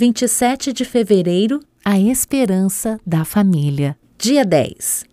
27 de fevereiro, a esperança da família. Dia 10.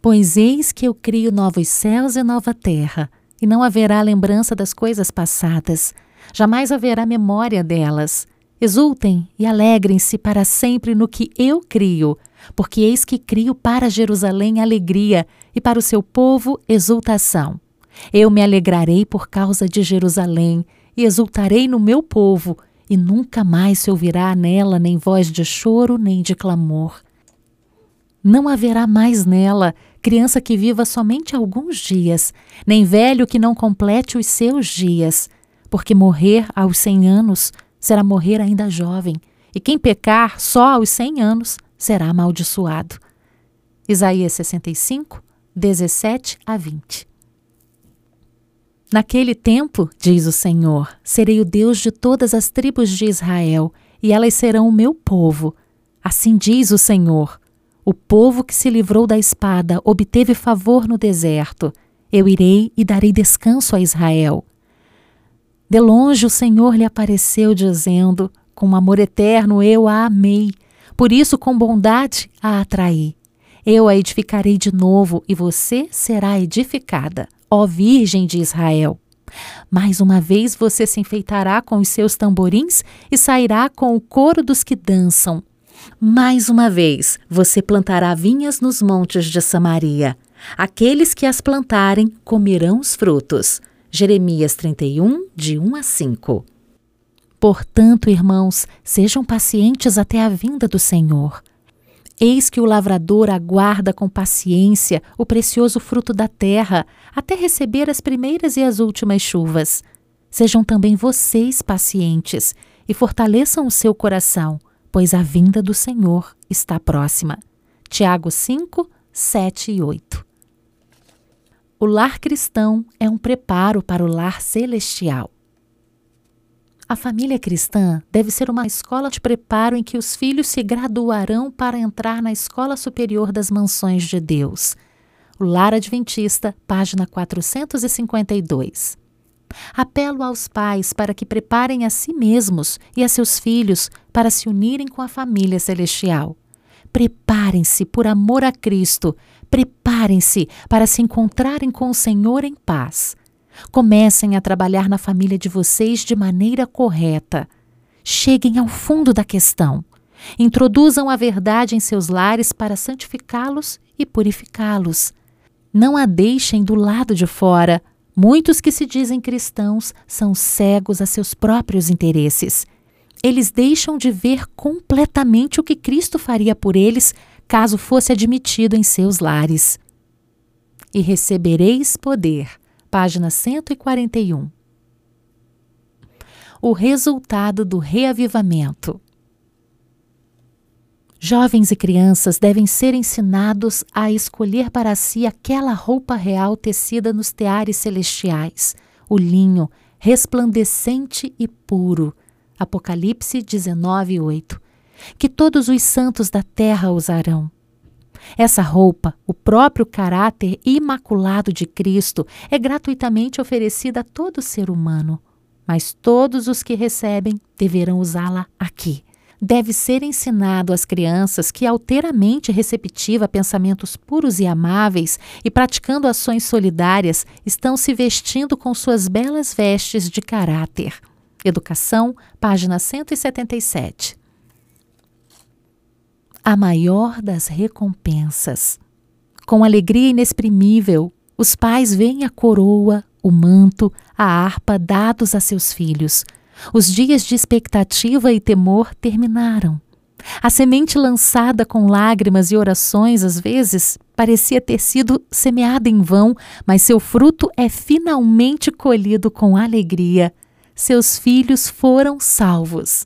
Pois eis que eu crio novos céus e nova terra, e não haverá lembrança das coisas passadas, jamais haverá memória delas. Exultem e alegrem-se para sempre no que eu crio, porque eis que crio para Jerusalém alegria e para o seu povo exultação. Eu me alegrarei por causa de Jerusalém e exultarei no meu povo, e nunca mais se ouvirá nela nem voz de choro nem de clamor. Não haverá mais nela criança que viva somente alguns dias, nem velho que não complete os seus dias, porque morrer aos cem anos será morrer ainda jovem, e quem pecar só aos cem anos será amaldiçoado. Isaías 65, 17 a 20. Naquele tempo, diz o Senhor, serei o Deus de todas as tribos de Israel, e elas serão o meu povo. Assim diz o Senhor: O povo que se livrou da espada obteve favor no deserto. Eu irei e darei descanso a Israel. De longe o Senhor lhe apareceu, dizendo: Com amor eterno eu a amei, por isso com bondade a atraí. Eu a edificarei de novo e você será edificada ó Virgem de Israel. Mais uma vez você se enfeitará com os seus tamborins e sairá com o coro dos que dançam. Mais uma vez você plantará vinhas nos montes de Samaria. Aqueles que as plantarem comerão os frutos. Jeremias 31, de 1 a 5. Portanto, irmãos, sejam pacientes até a vinda do Senhor. Eis que o lavrador aguarda com paciência o precioso fruto da terra, até receber as primeiras e as últimas chuvas. Sejam também vocês pacientes e fortaleçam o seu coração, pois a vinda do Senhor está próxima. Tiago 5, 7 e 8. O lar cristão é um preparo para o lar celestial. A família cristã deve ser uma escola de preparo em que os filhos se graduarão para entrar na escola superior das mansões de Deus. O Lar Adventista, página 452. Apelo aos pais para que preparem a si mesmos e a seus filhos para se unirem com a família celestial. Preparem-se por amor a Cristo, preparem-se para se encontrarem com o Senhor em paz. Comecem a trabalhar na família de vocês de maneira correta. Cheguem ao fundo da questão. Introduzam a verdade em seus lares para santificá-los e purificá-los. Não a deixem do lado de fora. Muitos que se dizem cristãos são cegos a seus próprios interesses. Eles deixam de ver completamente o que Cristo faria por eles caso fosse admitido em seus lares. E recebereis poder página 141. O resultado do reavivamento. Jovens e crianças devem ser ensinados a escolher para si aquela roupa real tecida nos teares celestiais, o linho resplandecente e puro. Apocalipse 19, 8. Que todos os santos da terra usarão. Essa roupa, o próprio caráter imaculado de Cristo, é gratuitamente oferecida a todo ser humano, mas todos os que recebem deverão usá-la aqui. Deve ser ensinado às crianças que, alteramente receptiva a pensamentos puros e amáveis e praticando ações solidárias, estão se vestindo com suas belas vestes de caráter. Educação, página 177 a maior das recompensas. Com alegria inexprimível, os pais veem a coroa, o manto, a harpa dados a seus filhos. Os dias de expectativa e temor terminaram. A semente lançada com lágrimas e orações, às vezes, parecia ter sido semeada em vão, mas seu fruto é finalmente colhido com alegria. Seus filhos foram salvos.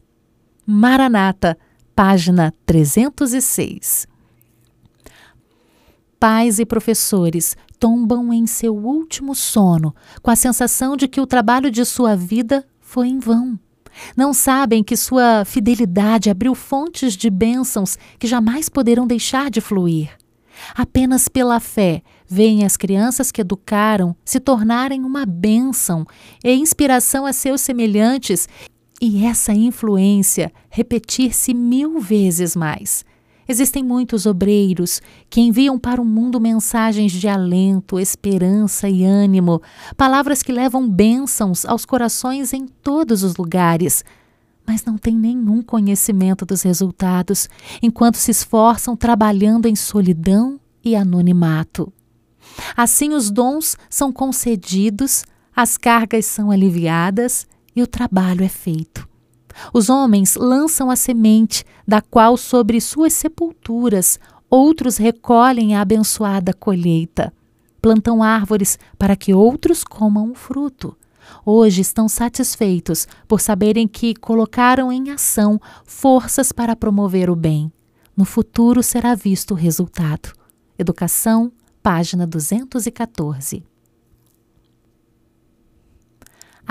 Maranata! Página 306. Pais e professores tombam em seu último sono com a sensação de que o trabalho de sua vida foi em vão. Não sabem que sua fidelidade abriu fontes de bênçãos que jamais poderão deixar de fluir. Apenas pela fé veem as crianças que educaram se tornarem uma bênção e inspiração a seus semelhantes e essa influência repetir-se mil vezes mais. Existem muitos obreiros que enviam para o mundo mensagens de alento, esperança e ânimo, palavras que levam bênçãos aos corações em todos os lugares, mas não têm nenhum conhecimento dos resultados, enquanto se esforçam trabalhando em solidão e anonimato. Assim, os dons são concedidos, as cargas são aliviadas e o trabalho é feito. Os homens lançam a semente, da qual sobre suas sepulturas outros recolhem a abençoada colheita. Plantam árvores para que outros comam o fruto. Hoje estão satisfeitos por saberem que colocaram em ação forças para promover o bem. No futuro será visto o resultado. Educação, página 214.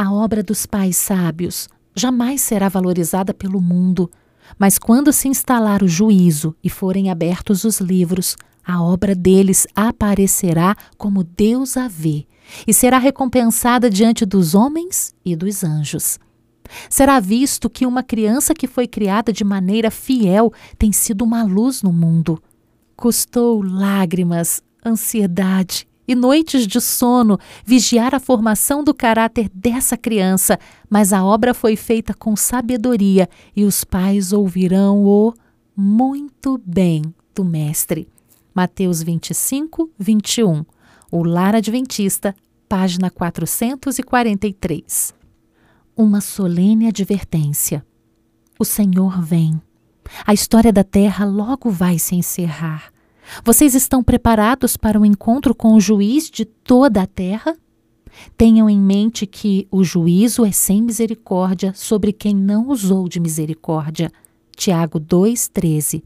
A obra dos pais sábios jamais será valorizada pelo mundo, mas quando se instalar o juízo e forem abertos os livros, a obra deles aparecerá como Deus a vê e será recompensada diante dos homens e dos anjos. Será visto que uma criança que foi criada de maneira fiel tem sido uma luz no mundo. Custou lágrimas, ansiedade e noites de sono vigiar a formação do caráter dessa criança, mas a obra foi feita com sabedoria e os pais ouvirão o muito bem do Mestre. Mateus 25, 21. O Lar Adventista, página 443. Uma solene advertência. O Senhor vem. A história da terra logo vai se encerrar. Vocês estão preparados para o encontro com o juiz de toda a terra? Tenham em mente que o juízo é sem misericórdia sobre quem não usou de misericórdia. Tiago 2,13.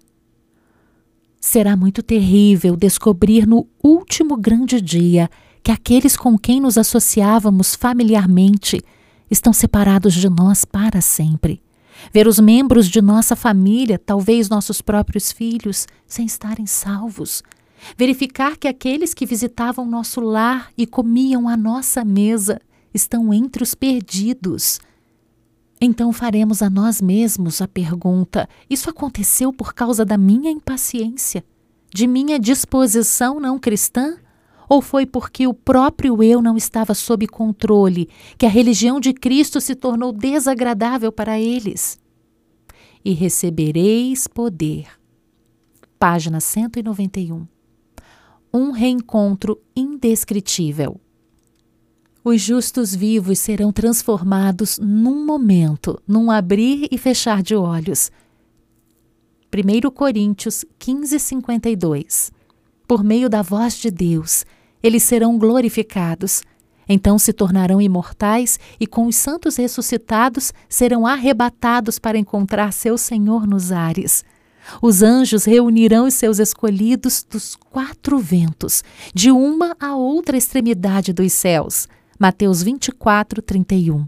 Será muito terrível descobrir no último grande dia que aqueles com quem nos associávamos familiarmente estão separados de nós para sempre ver os membros de nossa família, talvez nossos próprios filhos, sem estarem salvos, verificar que aqueles que visitavam nosso lar e comiam à nossa mesa estão entre os perdidos. Então faremos a nós mesmos a pergunta: isso aconteceu por causa da minha impaciência, de minha disposição não cristã? Ou foi porque o próprio eu não estava sob controle, que a religião de Cristo se tornou desagradável para eles? E recebereis poder. Página 191. Um reencontro indescritível. Os justos vivos serão transformados num momento, num abrir e fechar de olhos. 1 Coríntios 15, 52. Por meio da voz de Deus, eles serão glorificados. Então se tornarão imortais e, com os santos ressuscitados, serão arrebatados para encontrar seu Senhor nos ares. Os anjos reunirão os seus escolhidos dos quatro ventos, de uma a outra extremidade dos céus. Mateus 24, 31.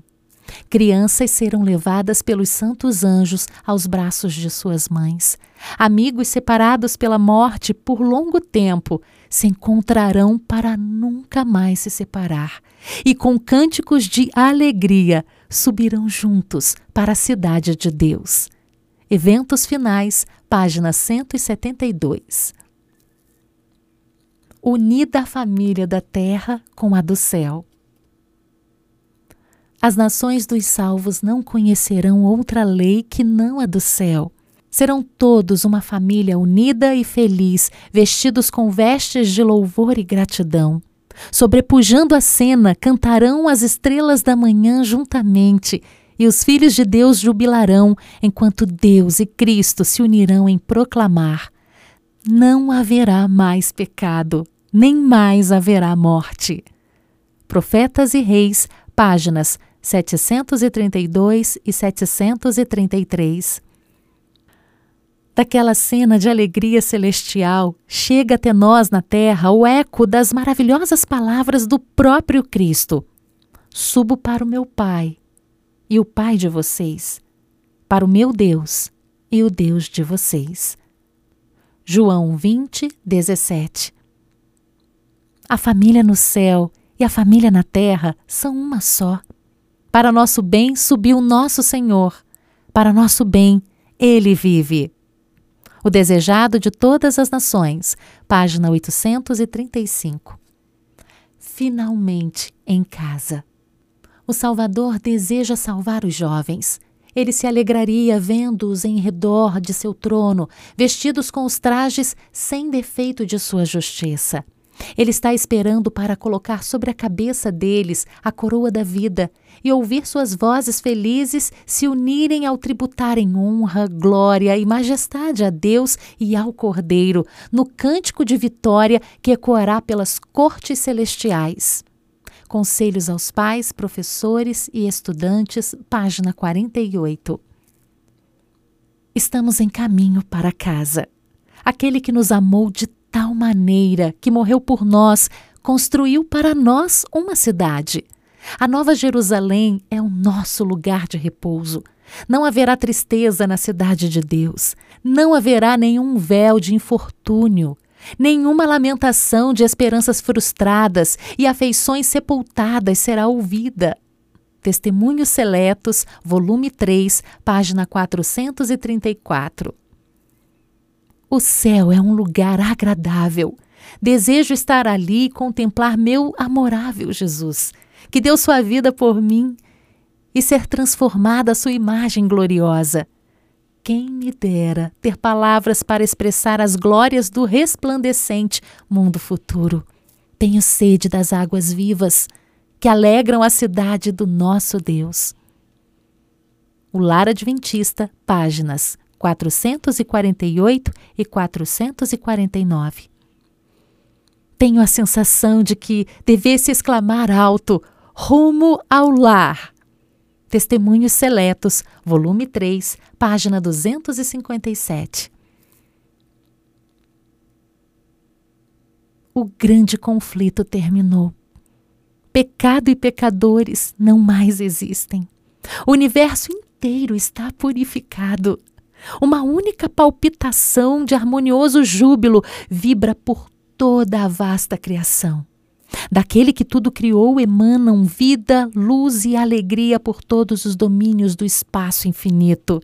Crianças serão levadas pelos santos anjos aos braços de suas mães. Amigos separados pela morte por longo tempo se encontrarão para nunca mais se separar. E com cânticos de alegria subirão juntos para a cidade de Deus. Eventos finais, página 172. Unida a família da terra com a do céu. As nações dos salvos não conhecerão outra lei que não a do céu. Serão todos uma família unida e feliz, vestidos com vestes de louvor e gratidão. Sobrepujando a cena, cantarão as estrelas da manhã juntamente, e os filhos de Deus jubilarão, enquanto Deus e Cristo se unirão em proclamar: Não haverá mais pecado, nem mais haverá morte. Profetas e Reis, páginas 732 e 733. Daquela cena de alegria celestial, chega até nós na terra o eco das maravilhosas palavras do próprio Cristo: Subo para o meu Pai e o Pai de vocês, para o meu Deus e o Deus de vocês. João 20, 17. A família no céu e a família na terra são uma só. Para nosso bem subiu nosso Senhor. Para nosso bem, ele vive. O Desejado de Todas as Nações, página 835. Finalmente em casa. O Salvador deseja salvar os jovens. Ele se alegraria vendo-os em redor de seu trono, vestidos com os trajes sem defeito de sua justiça. Ele está esperando para colocar sobre a cabeça deles a coroa da vida e ouvir suas vozes felizes se unirem ao tributarem honra, glória e majestade a Deus e ao Cordeiro, no cântico de vitória que ecoará pelas cortes celestiais. Conselhos aos pais, professores e estudantes, página 48. Estamos em caminho para casa. Aquele que nos amou de maneira que morreu por nós, construiu para nós uma cidade. A Nova Jerusalém é o nosso lugar de repouso. Não haverá tristeza na cidade de Deus. Não haverá nenhum véu de infortúnio, nenhuma lamentação de esperanças frustradas e afeições sepultadas será ouvida. Testemunhos Seletos, volume 3, página 434. O céu é um lugar agradável. Desejo estar ali e contemplar meu amorável Jesus, que deu sua vida por mim e ser transformada à sua imagem gloriosa. Quem me dera ter palavras para expressar as glórias do resplandecente mundo futuro. Tenho sede das águas vivas que alegram a cidade do nosso Deus. O Lar Adventista, páginas 448 e 449. Tenho a sensação de que devesse exclamar alto: rumo ao lar. Testemunhos Seletos, volume 3, página 257. O grande conflito terminou. Pecado e pecadores não mais existem. O universo inteiro está purificado. Uma única palpitação de harmonioso júbilo vibra por toda a vasta criação. Daquele que tudo criou emanam vida, luz e alegria por todos os domínios do espaço infinito.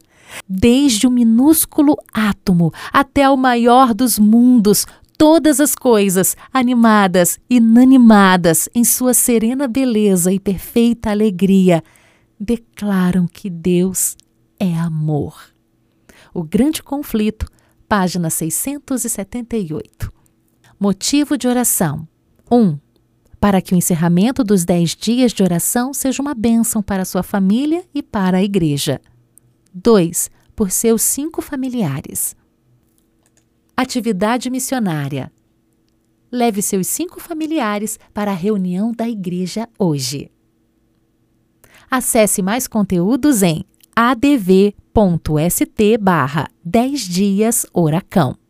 Desde o minúsculo átomo até o maior dos mundos, todas as coisas, animadas, inanimadas, em sua serena beleza e perfeita alegria, declaram que Deus é amor. O Grande Conflito, página 678. Motivo de oração: 1. Um, para que o encerramento dos dez dias de oração seja uma bênção para sua família e para a igreja. 2. Por seus cinco familiares. Atividade missionária. Leve seus cinco familiares para a reunião da igreja hoje. Acesse mais conteúdos em adv.st barra 10 dias Oracão.